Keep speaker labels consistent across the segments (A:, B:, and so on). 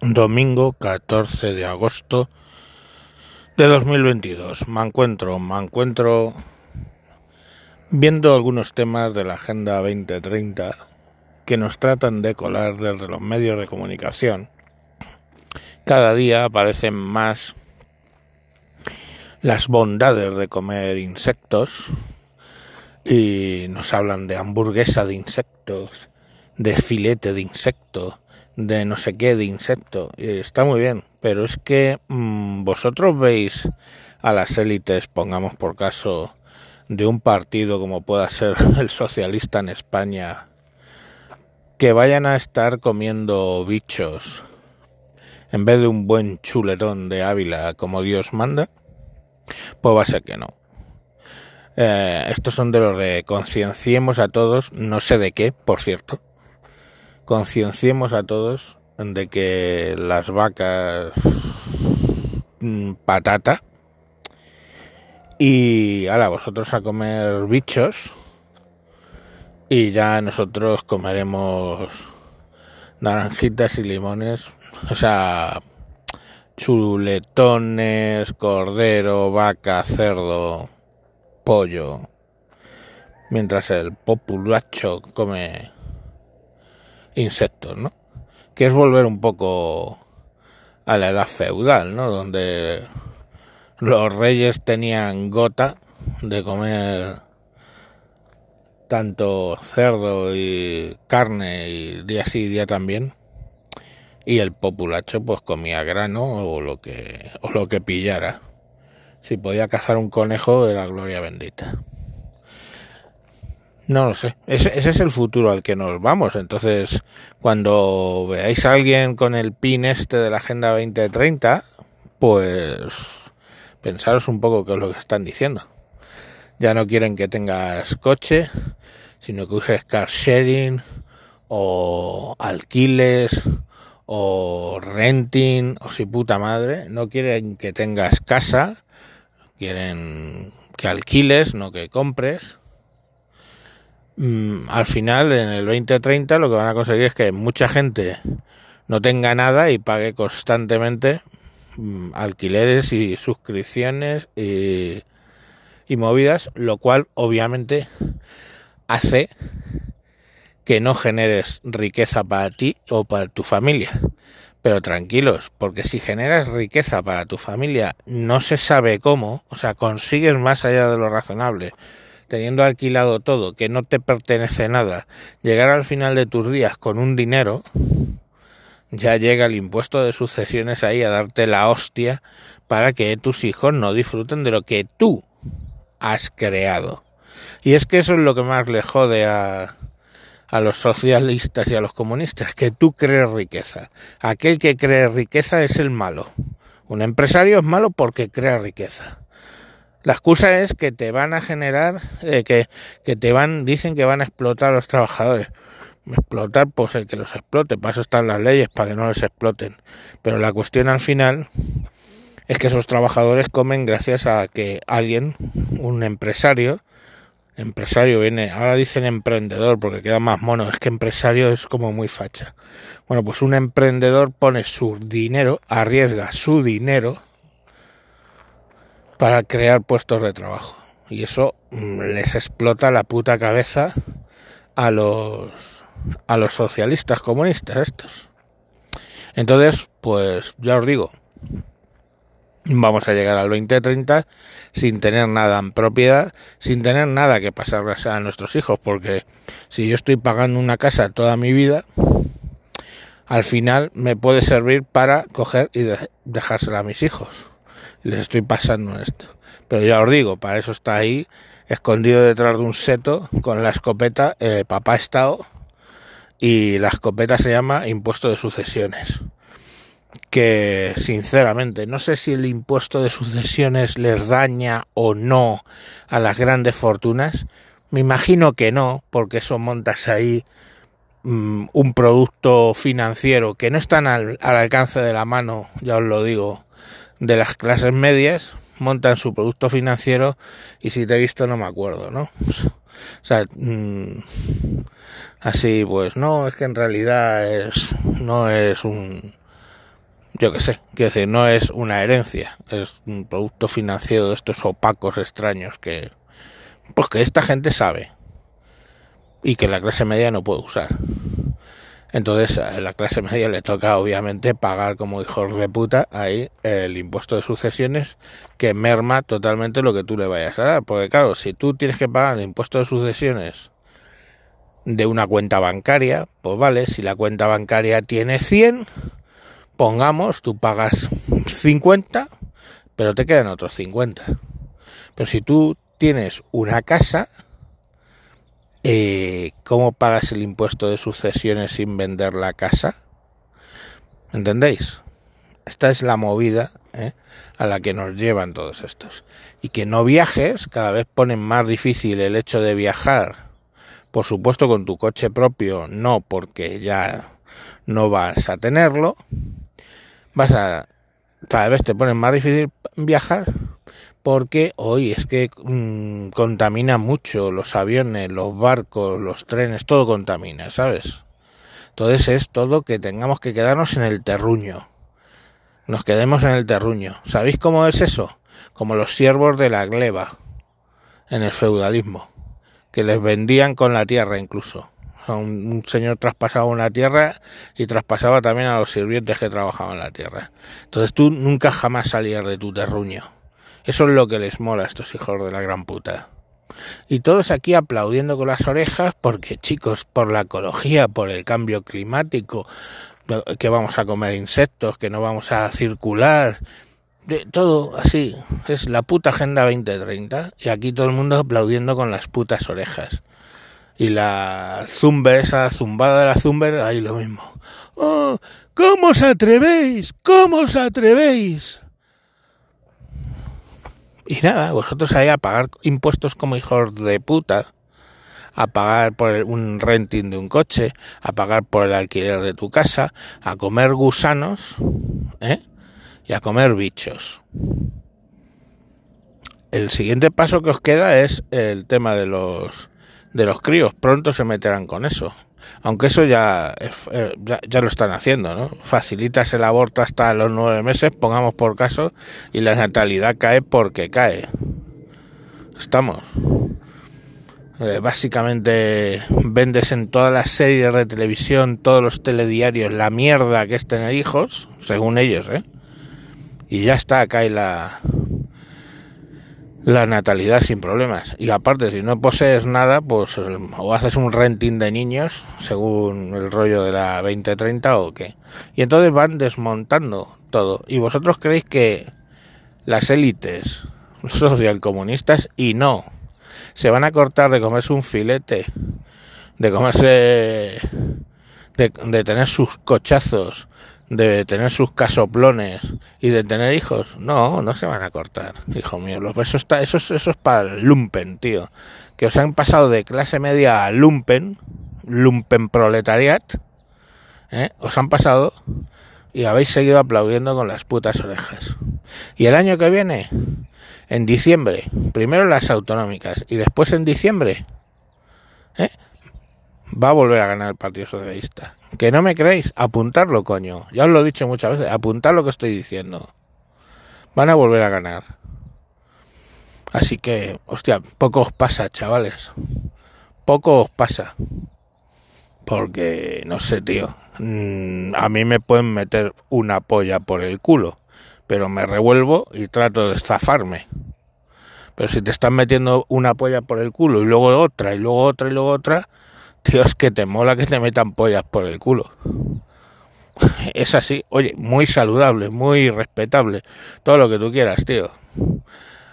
A: domingo 14 de agosto de 2022. Me encuentro, me encuentro viendo algunos temas de la Agenda 2030 que nos tratan de colar desde los medios de comunicación. Cada día aparecen más las bondades de comer insectos y nos hablan de hamburguesa de insectos, de filete de insecto, de no sé qué de insecto. está muy bien, pero es que mmm, vosotros veis a las élites, pongamos por caso, de un partido como pueda ser el socialista en España, que vayan a estar comiendo bichos en vez de un buen chuletón de Ávila como Dios manda, pues va a ser que no. Eh, estos son de los de concienciemos a todos, no sé de qué, por cierto. Concienciemos a todos de que las vacas mm, patata y ahora vosotros a comer bichos y ya nosotros comeremos naranjitas y limones, o sea, chuletones, cordero, vaca, cerdo, pollo, mientras el populacho come insectos, ¿no? Que es volver un poco a la edad feudal, ¿no? Donde los reyes tenían gota de comer tanto cerdo y carne y día sí día también y el populacho pues comía grano o lo que o lo que pillara si podía cazar un conejo era gloria bendita. No lo sé, ese, es el futuro al que nos vamos. Entonces, cuando veáis a alguien con el pin este de la Agenda 2030, pues pensaros un poco qué es lo que están diciendo. Ya no quieren que tengas coche, sino que uses car sharing o alquiles o renting o si puta madre. No quieren que tengas casa, quieren que alquiles, no que compres. Mm, al final, en el 2030, lo que van a conseguir es que mucha gente no tenga nada y pague constantemente mm, alquileres y suscripciones y, y movidas, lo cual obviamente hace que no generes riqueza para ti o para tu familia. Pero tranquilos, porque si generas riqueza para tu familia, no se sabe cómo, o sea, consigues más allá de lo razonable, teniendo alquilado todo, que no te pertenece nada, llegar al final de tus días con un dinero, ya llega el impuesto de sucesiones ahí a darte la hostia para que tus hijos no disfruten de lo que tú has creado. Y es que eso es lo que más le jode a, a los socialistas y a los comunistas, que tú crees riqueza. Aquel que cree riqueza es el malo. Un empresario es malo porque crea riqueza. La excusa es que te van a generar, eh, que, que te van, dicen que van a explotar a los trabajadores. Explotar, pues el que los explote, para eso están las leyes, para que no les exploten. Pero la cuestión al final es que esos trabajadores comen gracias a que alguien, un empresario, Empresario viene, ahora dicen emprendedor porque queda más mono, es que empresario es como muy facha. Bueno, pues un emprendedor pone su dinero, arriesga su dinero para crear puestos de trabajo. Y eso mm, les explota la puta cabeza a los a los socialistas comunistas estos. Entonces, pues ya os digo, vamos a llegar al 2030 sin tener nada en propiedad, sin tener nada que pasarle a nuestros hijos, porque si yo estoy pagando una casa toda mi vida, al final me puede servir para coger y dejársela a mis hijos. Les estoy pasando esto. Pero ya os digo, para eso está ahí, escondido detrás de un seto, con la escopeta, eh, papá Estado, y la escopeta se llama impuesto de sucesiones que sinceramente no sé si el impuesto de sucesiones les daña o no a las grandes fortunas. Me imagino que no, porque eso montas ahí mm, un producto financiero que no está al, al alcance de la mano, ya os lo digo, de las clases medias. montan su producto financiero y si te he visto no me acuerdo, ¿no? O sea, mm, así pues no, es que en realidad es no es un yo qué sé, quiero decir, no es una herencia, es un producto financiero de estos opacos extraños que pues que esta gente sabe y que la clase media no puede usar. Entonces a la clase media le toca obviamente pagar como hijos de puta ahí el impuesto de sucesiones que merma totalmente lo que tú le vayas a dar. Porque claro, si tú tienes que pagar el impuesto de sucesiones de una cuenta bancaria, pues vale, si la cuenta bancaria tiene 100, pongamos, tú pagas 50, pero te quedan otros 50. Pero si tú tienes una casa, eh, ¿cómo pagas el impuesto de sucesiones sin vender la casa? ¿Entendéis? Esta es la movida ¿eh? a la que nos llevan todos estos. Y que no viajes, cada vez ponen más difícil el hecho de viajar. Por supuesto con tu coche propio, no porque ya no vas a tenerlo. Vas a... Cada vez te ponen más difícil viajar porque hoy es que mmm, contamina mucho los aviones, los barcos, los trenes, todo contamina, ¿sabes? Entonces es todo que tengamos que quedarnos en el terruño. Nos quedemos en el terruño. ¿Sabéis cómo es eso? Como los siervos de la gleba en el feudalismo, que les vendían con la tierra incluso. Un, un, señor traspasaba una tierra y traspasaba también a los sirvientes que trabajaban la tierra. Entonces tú nunca jamás salías de tu terruño. Eso es lo que les mola a estos hijos de la gran puta. Y todos aquí aplaudiendo con las orejas porque, chicos, por la ecología, por el cambio climático, que vamos a comer insectos, que no vamos a circular, de, todo así. Es la puta Agenda 2030 y aquí todo el mundo aplaudiendo con las putas orejas. Y la Zumber, esa zumbada de la Zumber, ahí lo mismo. ¡Oh! ¿Cómo os atrevéis? ¿Cómo os atrevéis? Y nada, vosotros ahí a pagar impuestos como hijos de puta, a pagar por un renting de un coche, a pagar por el alquiler de tu casa, a comer gusanos, ¿eh? Y a comer bichos. El siguiente paso que os queda es el tema de los de los críos. Pronto se meterán con eso aunque eso ya, ya, ya, lo están haciendo, ¿no? Facilitas el aborto hasta los nueve meses, pongamos por caso, y la natalidad cae porque cae. Estamos. Eh, básicamente vendes en todas las series de televisión, todos los telediarios, la mierda que es tener hijos, según ellos, ¿eh? Y ya está, cae la, la natalidad sin problemas. Y aparte, si no posees nada, pues o haces un renting de niños, según el rollo de la 2030 o qué. Y entonces van desmontando todo. Y vosotros creéis que las élites socialcomunistas, y no, se van a cortar de comerse un filete, de comerse, de, de tener sus cochazos, de tener sus casoplones y de tener hijos, no, no se van a cortar, hijo mío. Eso, está, eso, eso es para el lumpen, tío. Que os han pasado de clase media a lumpen, lumpen proletariat, ¿eh? os han pasado y habéis seguido aplaudiendo con las putas orejas. Y el año que viene, en diciembre, primero las autonómicas y después en diciembre, ¿eh? Va a volver a ganar el Partido Socialista. Que no me creéis, apuntarlo, coño. Ya os lo he dicho muchas veces, apuntar lo que estoy diciendo. Van a volver a ganar. Así que, hostia, poco os pasa, chavales. Poco os pasa. Porque, no sé, tío. Mm, a mí me pueden meter una polla por el culo. Pero me revuelvo y trato de zafarme. Pero si te están metiendo una polla por el culo y luego otra y luego otra y luego otra, es que te mola que te metan pollas por el culo. Es así, oye, muy saludable, muy respetable, todo lo que tú quieras, tío.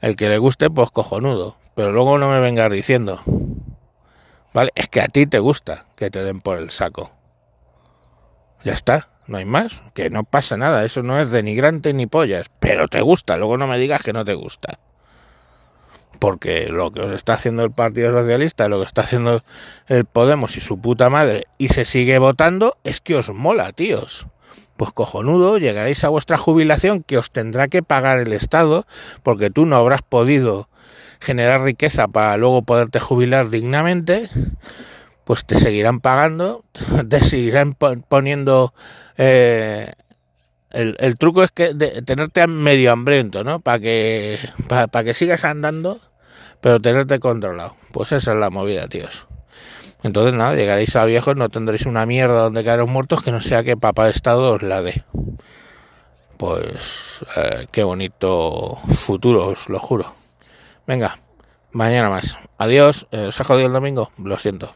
A: El que le guste, pues cojonudo, pero luego no me vengas diciendo, ¿vale? Es que a ti te gusta que te den por el saco. Ya está, no hay más, que no pasa nada, eso no es denigrante ni pollas, pero te gusta, luego no me digas que no te gusta porque lo que está haciendo el Partido Socialista, lo que está haciendo el Podemos y su puta madre, y se sigue votando, es que os mola, tíos. pues cojonudo, llegaréis a vuestra jubilación que os tendrá que pagar el Estado, porque tú no habrás podido generar riqueza para luego poderte jubilar dignamente, pues te seguirán pagando, te seguirán poniendo... Eh, el, truco es que de, tenerte medio hambriento, ¿no? Para que, para que sigas andando, pero tenerte controlado. Pues esa es la movida, tíos. Entonces, nada, llegaréis a viejos, no tendréis una mierda donde caeros muertos que no sea que papá de Estado os la dé. Pues, eh, qué bonito futuro, os lo juro. Venga, mañana más. Adiós. Eh, ¿Os ha jodido el domingo? Lo siento.